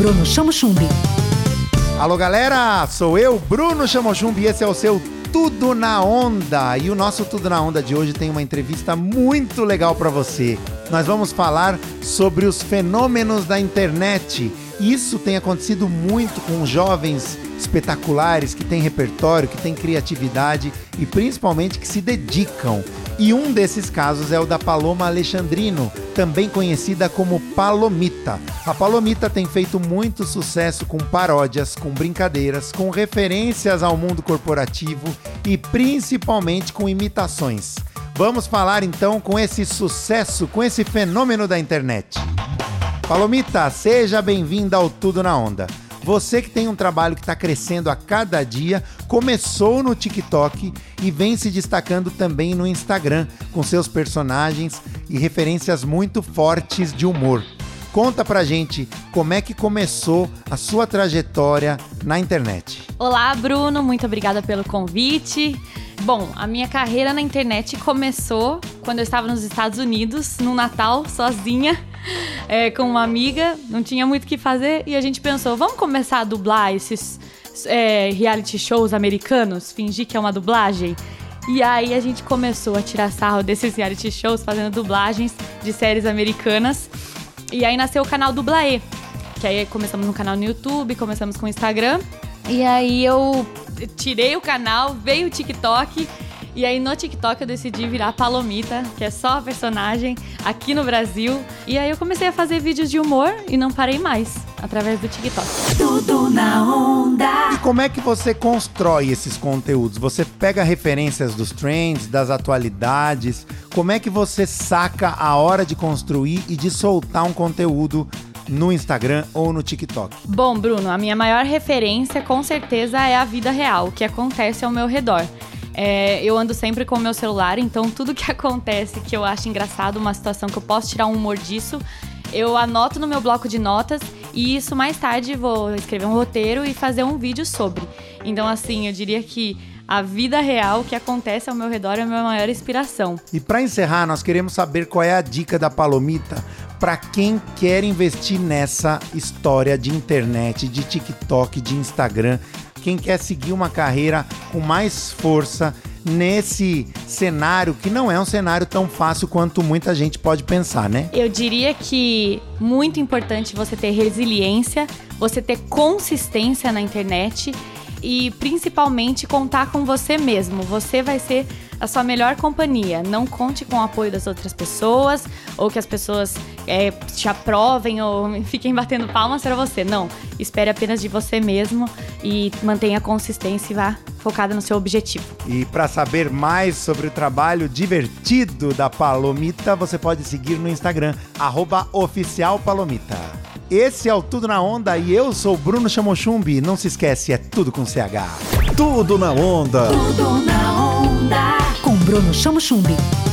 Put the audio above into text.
Bruno Chamo Chumbi. Alô galera, sou eu, Bruno Chamo Chumbi, e esse é o seu Tudo na Onda. E o nosso Tudo na Onda de hoje tem uma entrevista muito legal para você. Nós vamos falar sobre os fenômenos da internet. Isso tem acontecido muito com jovens espetaculares que têm repertório, que têm criatividade e principalmente que se dedicam. E um desses casos é o da Paloma Alexandrino, também conhecida como Palomita. A Palomita tem feito muito sucesso com paródias, com brincadeiras, com referências ao mundo corporativo e principalmente com imitações. Vamos falar então com esse sucesso, com esse fenômeno da internet. Palomita, seja bem-vinda ao Tudo na Onda. Você que tem um trabalho que está crescendo a cada dia, começou no TikTok e vem se destacando também no Instagram, com seus personagens e referências muito fortes de humor. Conta pra gente como é que começou a sua trajetória na internet. Olá, Bruno, muito obrigada pelo convite. Bom, a minha carreira na internet começou quando eu estava nos Estados Unidos, no Natal, sozinha é, com uma amiga, não tinha muito o que fazer, e a gente pensou, vamos começar a dublar esses é, reality shows americanos, fingir que é uma dublagem? E aí a gente começou a tirar sarro desses reality shows, fazendo dublagens de séries americanas. E aí nasceu o canal Dublaê, que aí começamos no canal no YouTube, começamos com o Instagram. E aí eu tirei o canal, veio o TikTok e aí no TikTok eu decidi virar Palomita, que é só a personagem aqui no Brasil. E aí eu comecei a fazer vídeos de humor e não parei mais através do TikTok. Tudo na onda. E como é que você constrói esses conteúdos? Você pega referências dos trends, das atualidades? Como é que você saca a hora de construir e de soltar um conteúdo no Instagram ou no TikTok? Bom, Bruno, a minha maior referência com certeza é a vida real, o que acontece ao meu redor. É, eu ando sempre com o meu celular, então tudo que acontece que eu acho engraçado, uma situação que eu posso tirar um humor disso, eu anoto no meu bloco de notas e isso mais tarde vou escrever um roteiro e fazer um vídeo sobre. Então, assim, eu diria que a vida real que acontece ao meu redor é a minha maior inspiração. E para encerrar, nós queremos saber qual é a dica da Palomita para quem quer investir nessa história de internet, de TikTok, de Instagram quem quer seguir uma carreira com mais força nesse cenário que não é um cenário tão fácil quanto muita gente pode pensar, né? Eu diria que muito importante você ter resiliência, você ter consistência na internet e principalmente contar com você mesmo. Você vai ser a sua melhor companhia. Não conte com o apoio das outras pessoas ou que as pessoas é, te aprovem ou fiquem batendo palmas para você. Não. Espere apenas de você mesmo e mantenha consistência e vá focada no seu objetivo. E para saber mais sobre o trabalho divertido da Palomita, você pode seguir no Instagram, oficialpalomita. Esse é o Tudo na Onda e eu sou Bruno Chamochumbi. Não se esquece, é tudo com CH. Tudo na Onda. Tudo na onda. Bruno Chamo Chumbi.